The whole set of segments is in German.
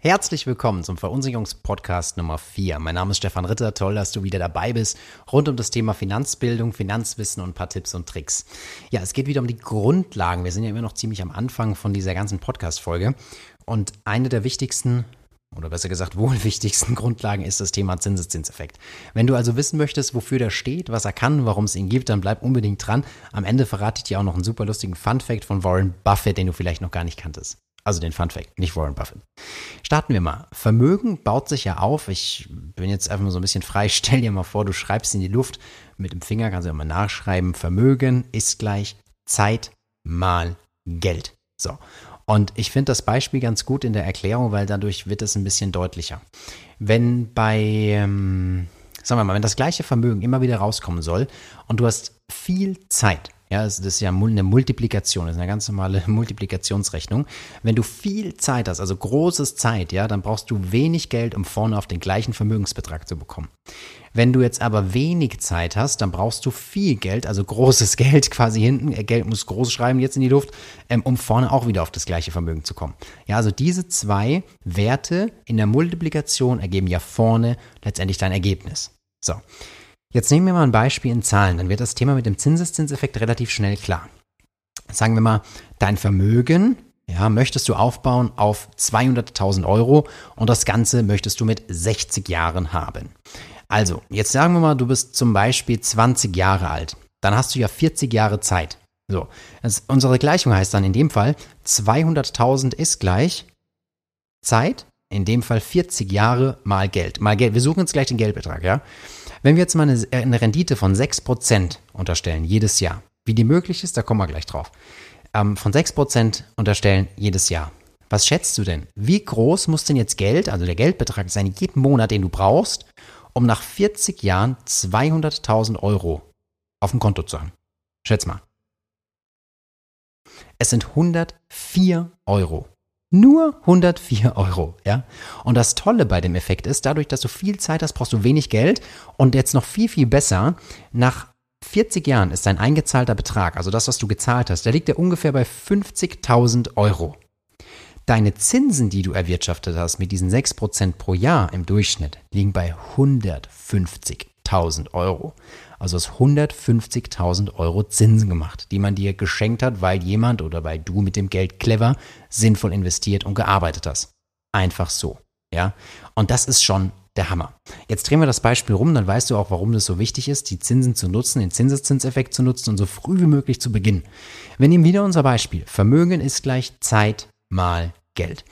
Herzlich willkommen zum Verunsicherungspodcast Nummer 4. Mein Name ist Stefan Ritter. Toll, dass du wieder dabei bist. Rund um das Thema Finanzbildung, Finanzwissen und ein paar Tipps und Tricks. Ja, es geht wieder um die Grundlagen. Wir sind ja immer noch ziemlich am Anfang von dieser ganzen Podcast-Folge. Und eine der wichtigsten oder besser gesagt wohl wichtigsten Grundlagen ist das Thema Zinseszinseffekt. Wenn du also wissen möchtest, wofür der steht, was er kann, warum es ihn gibt, dann bleib unbedingt dran. Am Ende verrate ich dir auch noch einen super lustigen Fun-Fact von Warren Buffett, den du vielleicht noch gar nicht kanntest. Also den Fun Fact, nicht Warren Buffett. Starten wir mal. Vermögen baut sich ja auf. Ich bin jetzt einfach mal so ein bisschen frei. Stell dir mal vor, du schreibst in die Luft mit dem Finger, kannst du ja mal nachschreiben. Vermögen ist gleich Zeit mal Geld. So. Und ich finde das Beispiel ganz gut in der Erklärung, weil dadurch wird es ein bisschen deutlicher. Wenn bei, ähm, sagen wir mal, wenn das gleiche Vermögen immer wieder rauskommen soll und du hast viel Zeit, ja, das ist ja eine Multiplikation, das ist eine ganz normale Multiplikationsrechnung. Wenn du viel Zeit hast, also großes Zeit, ja, dann brauchst du wenig Geld, um vorne auf den gleichen Vermögensbetrag zu bekommen. Wenn du jetzt aber wenig Zeit hast, dann brauchst du viel Geld, also großes Geld quasi hinten, äh, Geld muss groß schreiben jetzt in die Luft, ähm, um vorne auch wieder auf das gleiche Vermögen zu kommen. Ja, also diese zwei Werte in der Multiplikation ergeben ja vorne letztendlich dein Ergebnis. So. Jetzt nehmen wir mal ein Beispiel in Zahlen, dann wird das Thema mit dem Zinseszinseffekt relativ schnell klar. Sagen wir mal, dein Vermögen, ja, möchtest du aufbauen auf 200.000 Euro und das Ganze möchtest du mit 60 Jahren haben. Also, jetzt sagen wir mal, du bist zum Beispiel 20 Jahre alt. Dann hast du ja 40 Jahre Zeit. So, das, unsere Gleichung heißt dann in dem Fall, 200.000 ist gleich Zeit, in dem Fall 40 Jahre mal Geld. Mal Geld. Wir suchen jetzt gleich den Geldbetrag, ja? Wenn wir jetzt mal eine, äh, eine Rendite von 6% unterstellen, jedes Jahr, wie die möglich ist, da kommen wir gleich drauf, ähm, von 6% unterstellen jedes Jahr. Was schätzt du denn? Wie groß muss denn jetzt Geld, also der Geldbetrag sein, jeden Monat, den du brauchst, um nach 40 Jahren 200.000 Euro auf dem Konto zu haben? Schätz mal. Es sind 104 Euro. Nur 104 Euro, ja. Und das Tolle bei dem Effekt ist, dadurch, dass du viel Zeit hast, brauchst du wenig Geld und jetzt noch viel, viel besser, nach 40 Jahren ist dein eingezahlter Betrag, also das, was du gezahlt hast, der liegt ja ungefähr bei 50.000 Euro. Deine Zinsen, die du erwirtschaftet hast mit diesen 6% pro Jahr im Durchschnitt, liegen bei 150.000 Euro also aus 150.000 Euro Zinsen gemacht, die man dir geschenkt hat, weil jemand oder weil du mit dem Geld clever, sinnvoll investiert und gearbeitet hast. Einfach so. Ja. Und das ist schon der Hammer. Jetzt drehen wir das Beispiel rum, dann weißt du auch, warum es so wichtig ist, die Zinsen zu nutzen, den Zinseszinseffekt zu nutzen und so früh wie möglich zu beginnen. Wir nehmen wieder unser Beispiel. Vermögen ist gleich Zeit mal Geld.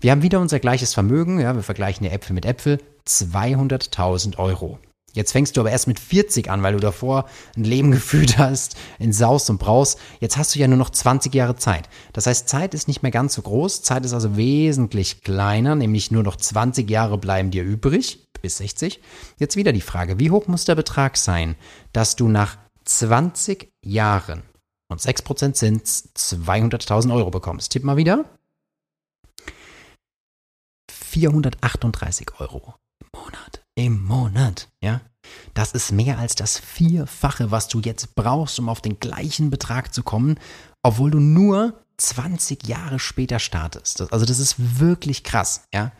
Wir haben wieder unser gleiches Vermögen, ja, wir vergleichen ja Äpfel mit Äpfel, 200.000 Euro. Jetzt fängst du aber erst mit 40 an, weil du davor ein Leben gefühlt hast, in Saus und Braus. Jetzt hast du ja nur noch 20 Jahre Zeit. Das heißt, Zeit ist nicht mehr ganz so groß. Zeit ist also wesentlich kleiner, nämlich nur noch 20 Jahre bleiben dir übrig, bis 60. Jetzt wieder die Frage, wie hoch muss der Betrag sein, dass du nach 20 Jahren und 6% sind 200.000 Euro bekommst? Tipp mal wieder. 438 Euro im Monat im Monat, ja? Das ist mehr als das Vierfache, was du jetzt brauchst, um auf den gleichen Betrag zu kommen, obwohl du nur 20 Jahre später startest. Also das ist wirklich krass, ja?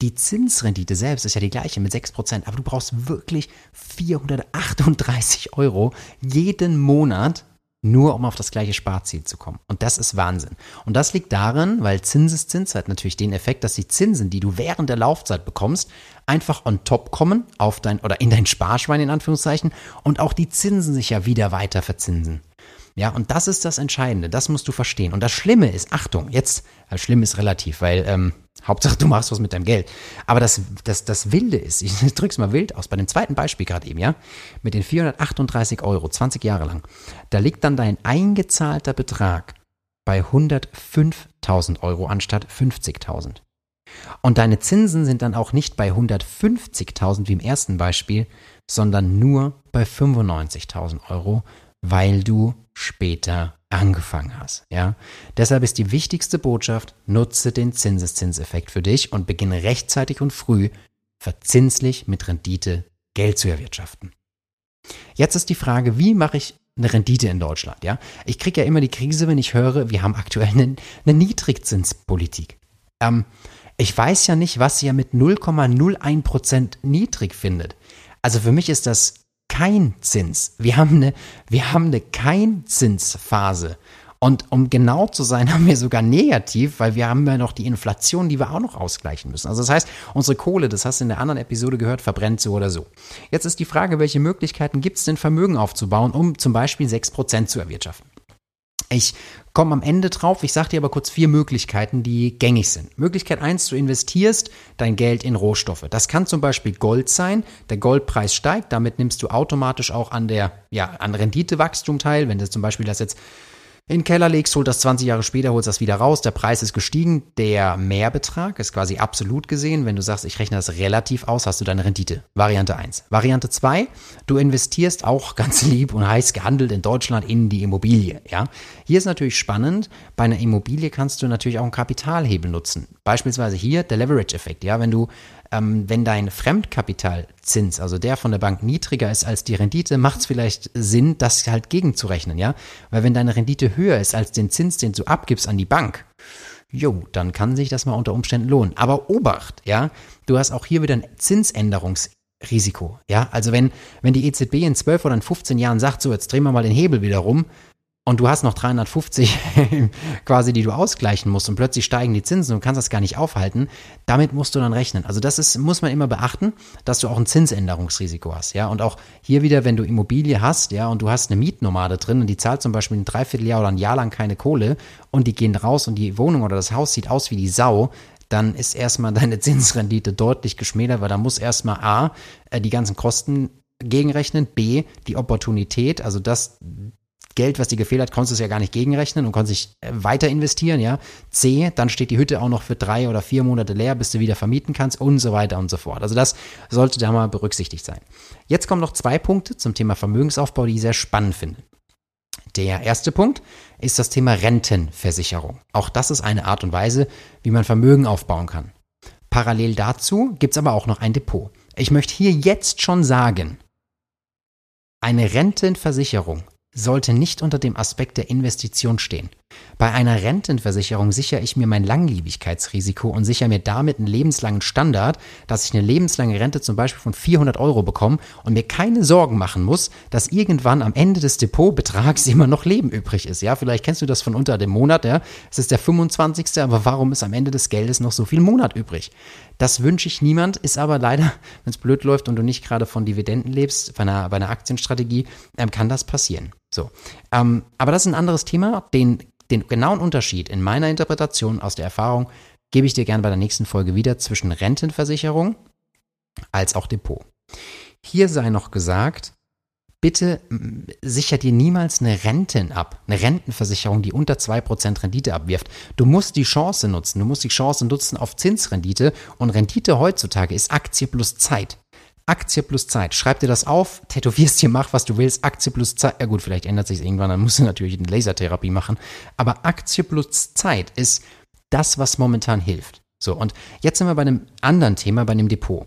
Die Zinsrendite selbst ist ja die gleiche mit 6%, aber du brauchst wirklich 438 Euro jeden Monat, nur um auf das gleiche Sparziel zu kommen. Und das ist Wahnsinn. Und das liegt daran, weil Zinseszins hat natürlich den Effekt, dass die Zinsen, die du während der Laufzeit bekommst, einfach on top kommen auf dein oder in dein Sparschwein in Anführungszeichen und auch die Zinsen sich ja wieder weiter verzinsen. Ja, und das ist das Entscheidende, das musst du verstehen. Und das Schlimme ist, Achtung, jetzt, das Schlimme ist relativ, weil ähm, Hauptsache du machst was mit deinem Geld. Aber das, das, das Wilde ist, ich drück's mal wild aus, bei dem zweiten Beispiel gerade eben, ja, mit den 438 Euro, 20 Jahre lang, da liegt dann dein eingezahlter Betrag bei 105.000 Euro anstatt 50.000. Und deine Zinsen sind dann auch nicht bei 150.000 wie im ersten Beispiel, sondern nur bei 95.000 Euro, weil du später angefangen hast. Ja? Deshalb ist die wichtigste Botschaft, nutze den Zinseszinseffekt für dich und beginne rechtzeitig und früh verzinslich mit Rendite Geld zu erwirtschaften. Jetzt ist die Frage, wie mache ich eine Rendite in Deutschland? Ja? Ich kriege ja immer die Krise, wenn ich höre, wir haben aktuell eine, eine Niedrigzinspolitik. Ähm, Ich weiß ja nicht, was ihr mit 0,01% niedrig findet. Also für mich ist das kein Zins. Wir haben eine, wir haben eine Kein-Zinsphase. Und um genau zu sein, haben wir sogar negativ, weil wir haben ja noch die Inflation, die wir auch noch ausgleichen müssen. Also das heißt, unsere Kohle, das hast du in der anderen Episode gehört, verbrennt so oder so. Jetzt ist die Frage, welche Möglichkeiten gibt es denn, Vermögen aufzubauen, um zum Beispiel 6% zu erwirtschaften? Ich komme am Ende drauf. Ich sage dir aber kurz vier Möglichkeiten, die gängig sind. Möglichkeit eins: du investierst dein Geld in Rohstoffe. Das kann zum Beispiel Gold sein. Der Goldpreis steigt, damit nimmst du automatisch auch an der, ja, an Renditewachstum teil. Wenn du zum Beispiel das jetzt in den Keller legst, holt das 20 Jahre später, holst das wieder raus, der Preis ist gestiegen, der Mehrbetrag ist quasi absolut gesehen. Wenn du sagst, ich rechne das relativ aus, hast du deine Rendite. Variante 1. Variante 2, du investierst auch ganz lieb und heiß gehandelt in Deutschland in die Immobilie. Ja? Hier ist natürlich spannend, bei einer Immobilie kannst du natürlich auch einen Kapitalhebel nutzen. Beispielsweise hier der Leverage-Effekt. Ja? Wenn du ähm, wenn dein Fremdkapitalzins, also der von der Bank niedriger ist als die Rendite, macht es vielleicht Sinn, das halt gegenzurechnen, ja? Weil wenn deine Rendite höher ist als den Zins, den du abgibst an die Bank, jo, dann kann sich das mal unter Umständen lohnen. Aber Obacht, ja, du hast auch hier wieder ein Zinsänderungsrisiko, ja? Also wenn, wenn die EZB in 12 oder in 15 Jahren sagt, so, jetzt drehen wir mal den Hebel wieder rum, und du hast noch 350 quasi, die du ausgleichen musst und plötzlich steigen die Zinsen und kannst das gar nicht aufhalten, damit musst du dann rechnen. Also das ist, muss man immer beachten, dass du auch ein Zinsänderungsrisiko hast, ja. Und auch hier wieder, wenn du Immobilie hast, ja, und du hast eine Mietnomade drin und die zahlt zum Beispiel ein Dreivierteljahr oder ein Jahr lang keine Kohle und die gehen raus und die Wohnung oder das Haus sieht aus wie die Sau, dann ist erstmal deine Zinsrendite deutlich geschmälert, weil da muss erstmal A, äh, die ganzen Kosten gegenrechnen, B, die Opportunität, also das, Geld, was dir gefehlt hat, konntest du es ja gar nicht gegenrechnen und konntest dich äh, weiter investieren, ja. C, dann steht die Hütte auch noch für drei oder vier Monate leer, bis du wieder vermieten kannst und so weiter und so fort. Also das sollte da mal berücksichtigt sein. Jetzt kommen noch zwei Punkte zum Thema Vermögensaufbau, die ich sehr spannend finde. Der erste Punkt ist das Thema Rentenversicherung. Auch das ist eine Art und Weise, wie man Vermögen aufbauen kann. Parallel dazu gibt es aber auch noch ein Depot. Ich möchte hier jetzt schon sagen, eine Rentenversicherung sollte nicht unter dem Aspekt der Investition stehen. Bei einer Rentenversicherung sichere ich mir mein Langlebigkeitsrisiko und sichere mir damit einen lebenslangen Standard, dass ich eine lebenslange Rente zum Beispiel von 400 Euro bekomme und mir keine Sorgen machen muss, dass irgendwann am Ende des Depotbetrags immer noch Leben übrig ist. Ja, vielleicht kennst du das von unter dem Monat, ja. Es ist der 25. Aber warum ist am Ende des Geldes noch so viel Monat übrig? Das wünsche ich niemand, ist aber leider, wenn es blöd läuft und du nicht gerade von Dividenden lebst, bei einer, bei einer Aktienstrategie, ähm, kann das passieren. So. Ähm, aber das ist ein anderes Thema. Den, den genauen Unterschied in meiner Interpretation aus der Erfahrung gebe ich dir gerne bei der nächsten Folge wieder zwischen Rentenversicherung als auch Depot. Hier sei noch gesagt, bitte sicher dir niemals eine Renten ab, eine Rentenversicherung, die unter 2% Rendite abwirft. Du musst die Chance nutzen, du musst die Chance nutzen auf Zinsrendite und Rendite heutzutage ist Aktie plus Zeit. Aktie plus Zeit. Schreib dir das auf, tätowierst dir, mach was du willst. Aktie plus Zeit. Ja gut, vielleicht ändert sich irgendwann, dann musst du natürlich eine Lasertherapie machen. Aber Aktie plus Zeit ist das, was momentan hilft. So, und jetzt sind wir bei einem anderen Thema, bei einem Depot.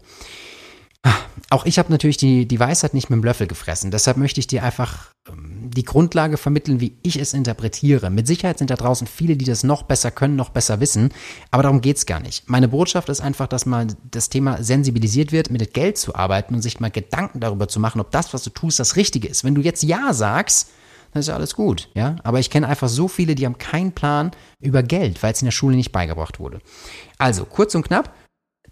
Auch ich habe natürlich die, die Weisheit nicht mit dem Löffel gefressen. Deshalb möchte ich dir einfach ähm, die Grundlage vermitteln, wie ich es interpretiere. Mit Sicherheit sind da draußen viele, die das noch besser können, noch besser wissen. Aber darum geht's gar nicht. Meine Botschaft ist einfach, dass mal das Thema sensibilisiert wird, mit Geld zu arbeiten und sich mal Gedanken darüber zu machen, ob das, was du tust, das Richtige ist. Wenn du jetzt Ja sagst, dann ist ja alles gut, ja. Aber ich kenne einfach so viele, die haben keinen Plan über Geld, weil es in der Schule nicht beigebracht wurde. Also, kurz und knapp,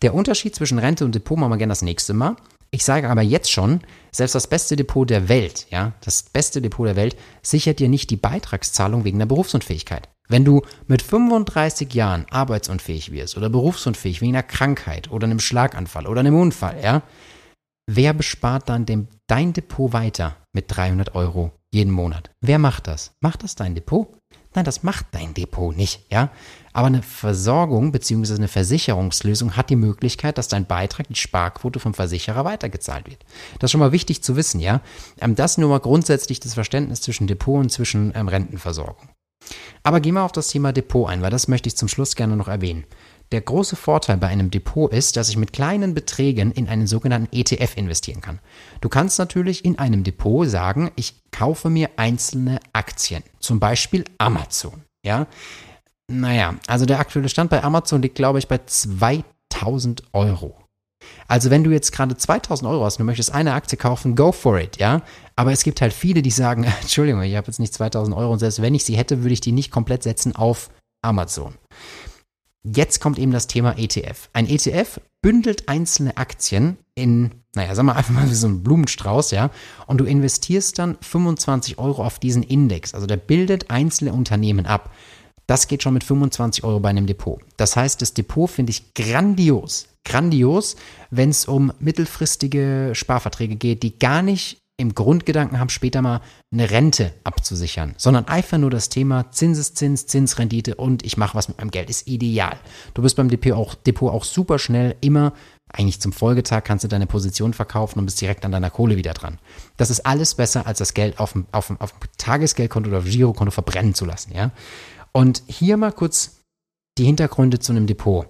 der Unterschied zwischen Rente und Depot machen wir gerne das nächste Mal. Ich sage aber jetzt schon, selbst das beste Depot der Welt, ja, das beste Depot der Welt sichert dir nicht die Beitragszahlung wegen der Berufsunfähigkeit. Wenn du mit 35 Jahren arbeitsunfähig wirst oder berufsunfähig wegen einer Krankheit oder einem Schlaganfall oder einem Unfall, ja, wer bespart dann dem, dein Depot weiter mit 300 Euro jeden Monat? Wer macht das? Macht das dein Depot? Nein, das macht dein Depot nicht, ja. Aber eine Versorgung bzw. eine Versicherungslösung hat die Möglichkeit, dass dein Beitrag, die Sparquote vom Versicherer weitergezahlt wird. Das ist schon mal wichtig zu wissen, ja. Ähm, das nur mal grundsätzlich das Verständnis zwischen Depot und zwischen ähm, Rentenversorgung. Aber gehen wir auf das Thema Depot ein, weil das möchte ich zum Schluss gerne noch erwähnen. Der große Vorteil bei einem Depot ist, dass ich mit kleinen Beträgen in einen sogenannten ETF investieren kann. Du kannst natürlich in einem Depot sagen, ich kaufe mir einzelne Aktien, zum Beispiel Amazon. Ja, Naja, also der aktuelle Stand bei Amazon liegt, glaube ich, bei 2000 Euro. Also wenn du jetzt gerade 2000 Euro hast und du möchtest eine Aktie kaufen, go for it, ja. Aber es gibt halt viele, die sagen, Entschuldigung, ich habe jetzt nicht 2000 Euro und selbst wenn ich sie hätte, würde ich die nicht komplett setzen auf Amazon. Jetzt kommt eben das Thema ETF. Ein ETF bündelt einzelne Aktien in, naja, sag mal einfach mal wie so ein Blumenstrauß, ja, und du investierst dann 25 Euro auf diesen Index. Also der bildet einzelne Unternehmen ab. Das geht schon mit 25 Euro bei einem Depot. Das heißt, das Depot finde ich grandios, grandios, wenn es um mittelfristige Sparverträge geht, die gar nicht im Grundgedanken haben, später mal eine Rente abzusichern, sondern einfach nur das Thema Zinseszins, Zinsrendite und ich mache was mit meinem Geld ist ideal. Du bist beim Depot auch, Depot auch super schnell immer, eigentlich zum Folgetag kannst du deine Position verkaufen und bist direkt an deiner Kohle wieder dran. Das ist alles besser, als das Geld auf dem, auf dem, auf dem Tagesgeldkonto oder auf dem Girokonto verbrennen zu lassen, ja. Und hier mal kurz die Hintergründe zu einem Depot.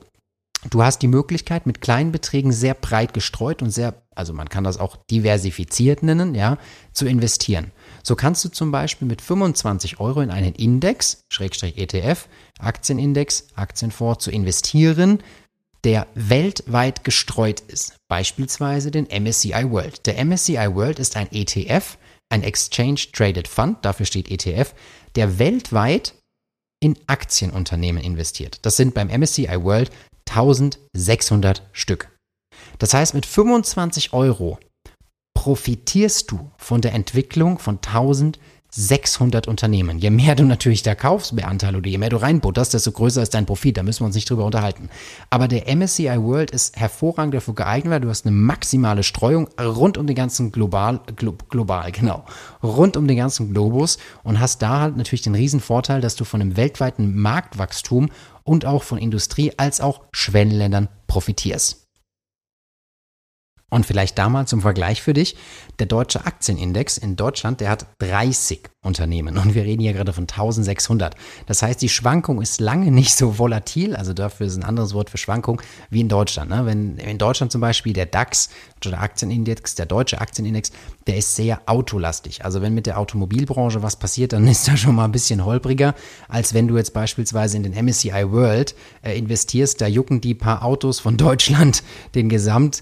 Du hast die Möglichkeit, mit kleinen Beträgen sehr breit gestreut und sehr, also man kann das auch diversifiziert nennen, ja, zu investieren. So kannst du zum Beispiel mit 25 Euro in einen Index, Schrägstrich ETF, Aktienindex, Aktienfonds zu investieren, der weltweit gestreut ist. Beispielsweise den MSCI World. Der MSCI World ist ein ETF, ein Exchange Traded Fund, dafür steht ETF, der weltweit in Aktienunternehmen investiert. Das sind beim MSCI World 1600 Stück. Das heißt, mit 25 Euro profitierst du von der Entwicklung von 1600 Unternehmen. Je mehr du natürlich da kaufst, mehr Anteile oder je mehr du reinbutterst, desto größer ist dein Profit. Da müssen wir uns nicht drüber unterhalten. Aber der MSCI World ist hervorragend dafür geeignet, weil du hast eine maximale Streuung rund um den ganzen global, glo, global, genau, rund um den ganzen Globus und hast da halt natürlich den riesen Vorteil, dass du von einem weltweiten Marktwachstum und auch von Industrie als auch Schwellenländern profitierst. Und vielleicht damals zum Vergleich für dich, der deutsche Aktienindex in Deutschland, der hat 30 Unternehmen und wir reden hier gerade von 1600. Das heißt, die Schwankung ist lange nicht so volatil, also dafür ist ein anderes Wort für Schwankung, wie in Deutschland. Ne? Wenn in Deutschland zum Beispiel der DAX, der Aktienindex, der deutsche Aktienindex, der ist sehr autolastig. Also wenn mit der Automobilbranche was passiert, dann ist das schon mal ein bisschen holpriger, als wenn du jetzt beispielsweise in den MSCI World äh, investierst. Da jucken die paar Autos von Deutschland den Gesamt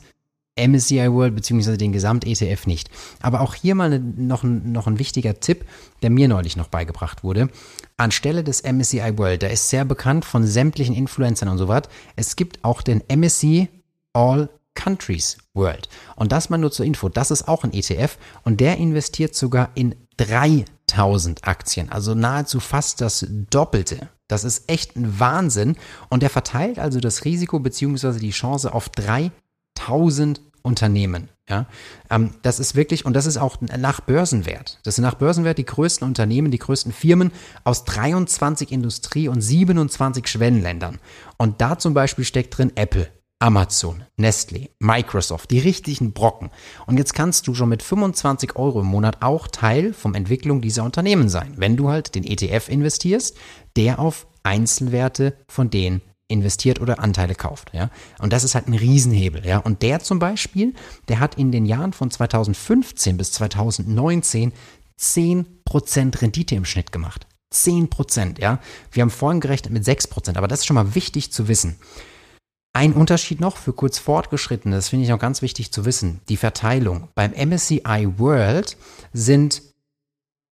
MSCI World bzw. den Gesamt-ETF nicht. Aber auch hier mal noch, ein, noch ein wichtiger Tipp, der mir neulich noch beigebracht wurde. Anstelle des MSCI World, der ist sehr bekannt von sämtlichen Influencern und so was, es gibt auch den MSCI All Countries World. Und das mal nur zur Info, das ist auch ein ETF und der investiert sogar in 3000 Aktien, also nahezu fast das Doppelte. Das ist echt ein Wahnsinn und der verteilt also das Risiko bzw. die Chance auf 3000 Unternehmen. Ja, ähm, das ist wirklich, und das ist auch nach Börsenwert. Das sind nach Börsenwert die größten Unternehmen, die größten Firmen aus 23 Industrie- und 27 Schwellenländern. Und da zum Beispiel steckt drin Apple, Amazon, Nestle, Microsoft, die richtigen Brocken. Und jetzt kannst du schon mit 25 Euro im Monat auch Teil vom Entwicklung dieser Unternehmen sein, wenn du halt den ETF investierst, der auf Einzelwerte von denen investiert oder Anteile kauft, ja. Und das ist halt ein Riesenhebel, ja. Und der zum Beispiel, der hat in den Jahren von 2015 bis 2019 10% Rendite im Schnitt gemacht. 10%, ja. Wir haben vorhin gerechnet mit 6%, aber das ist schon mal wichtig zu wissen. Ein Unterschied noch für kurz fortgeschrittene, das finde ich auch ganz wichtig zu wissen, die Verteilung. Beim MSCI World sind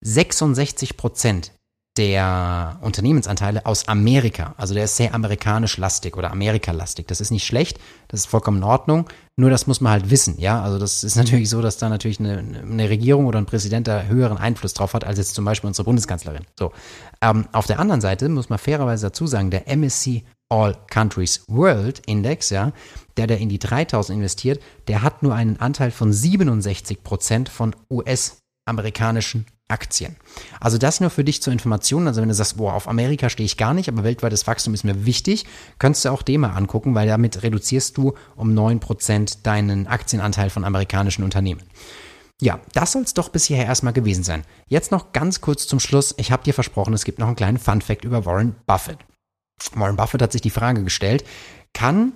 66 Prozent der Unternehmensanteile aus Amerika. Also der ist sehr amerikanisch lastig oder Amerika-lastig. Das ist nicht schlecht, das ist vollkommen in Ordnung. Nur das muss man halt wissen, ja. Also das ist natürlich so, dass da natürlich eine, eine Regierung oder ein Präsident da höheren Einfluss drauf hat, als jetzt zum Beispiel unsere Bundeskanzlerin. So. Ähm, auf der anderen Seite muss man fairerweise dazu sagen, der MSC All Countries World Index, ja, der, der in die 3000 investiert, der hat nur einen Anteil von 67 Prozent von US-amerikanischen Aktien. Also das nur für dich zur Information. Also wenn du sagst, boah, auf Amerika stehe ich gar nicht, aber weltweites Wachstum ist mir wichtig, könntest du auch den mal angucken, weil damit reduzierst du um 9% deinen Aktienanteil von amerikanischen Unternehmen. Ja, das soll es doch bis hierher erstmal gewesen sein. Jetzt noch ganz kurz zum Schluss. Ich habe dir versprochen, es gibt noch einen kleinen Fun-Fact über Warren Buffett. Warren Buffett hat sich die Frage gestellt, kann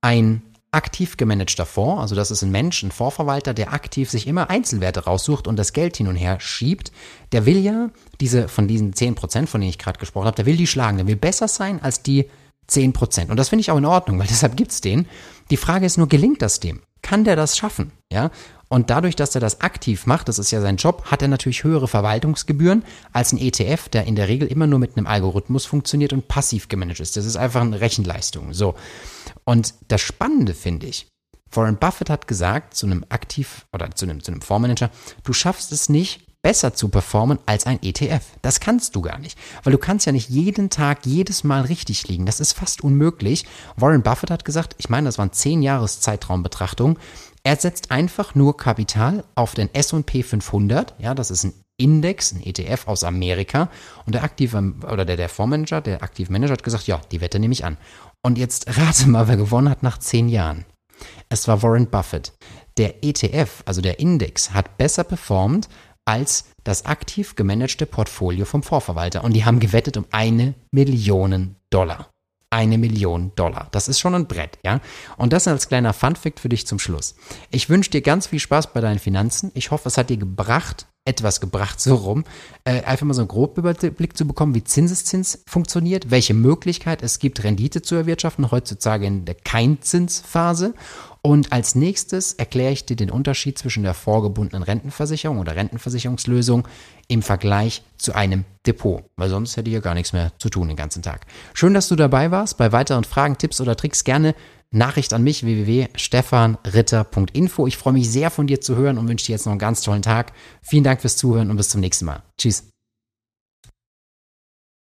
ein aktiv gemanagter Fonds, also das ist ein Mensch, ein Fondsverwalter, der aktiv sich immer Einzelwerte raussucht und das Geld hin und her schiebt, der will ja diese, von diesen 10%, von denen ich gerade gesprochen habe, der will die schlagen, der will besser sein als die 10%. Und das finde ich auch in Ordnung, weil deshalb gibt's den. Die Frage ist nur, gelingt das dem? Kann der das schaffen? Ja? Und dadurch, dass er das aktiv macht, das ist ja sein Job, hat er natürlich höhere Verwaltungsgebühren als ein ETF, der in der Regel immer nur mit einem Algorithmus funktioniert und passiv gemanagt ist. Das ist einfach eine Rechenleistung. So. Und das Spannende finde ich, Warren Buffett hat gesagt zu einem Aktiv- oder zu einem, zu einem Fondsmanager, du schaffst es nicht, besser zu performen als ein ETF. Das kannst du gar nicht, weil du kannst ja nicht jeden Tag, jedes Mal richtig liegen. Das ist fast unmöglich. Warren Buffett hat gesagt, ich meine, das waren zehn Jahres Zeitraumbetrachtung, er setzt einfach nur Kapital auf den S&P 500, ja, das ist ein Index, ein ETF aus Amerika und der aktive oder der, der Fondsmanager, der Aktivmanager hat gesagt, ja, die Wette nehme ich an. Und jetzt rate mal, wer gewonnen hat nach zehn Jahren. Es war Warren Buffett. Der ETF, also der Index, hat besser performt als das aktiv gemanagte Portfolio vom Vorverwalter. Und die haben gewettet um eine Million Dollar. Eine Million Dollar. Das ist schon ein Brett, ja? Und das als kleiner Funfact für dich zum Schluss. Ich wünsche dir ganz viel Spaß bei deinen Finanzen. Ich hoffe, es hat dir gebracht, etwas gebracht, so rum, äh, einfach mal so einen groben Überblick zu bekommen, wie Zinseszins funktioniert, welche Möglichkeit es gibt, Rendite zu erwirtschaften, heutzutage in der Keinzinsphase. Und als nächstes erkläre ich dir den Unterschied zwischen der vorgebundenen Rentenversicherung oder Rentenversicherungslösung im Vergleich zu einem Depot, weil sonst hätte ich ja gar nichts mehr zu tun den ganzen Tag. Schön, dass du dabei warst. Bei weiteren Fragen, Tipps oder Tricks gerne Nachricht an mich www.stefanritter.info. Ich freue mich sehr von dir zu hören und wünsche dir jetzt noch einen ganz tollen Tag. Vielen Dank fürs Zuhören und bis zum nächsten Mal. Tschüss.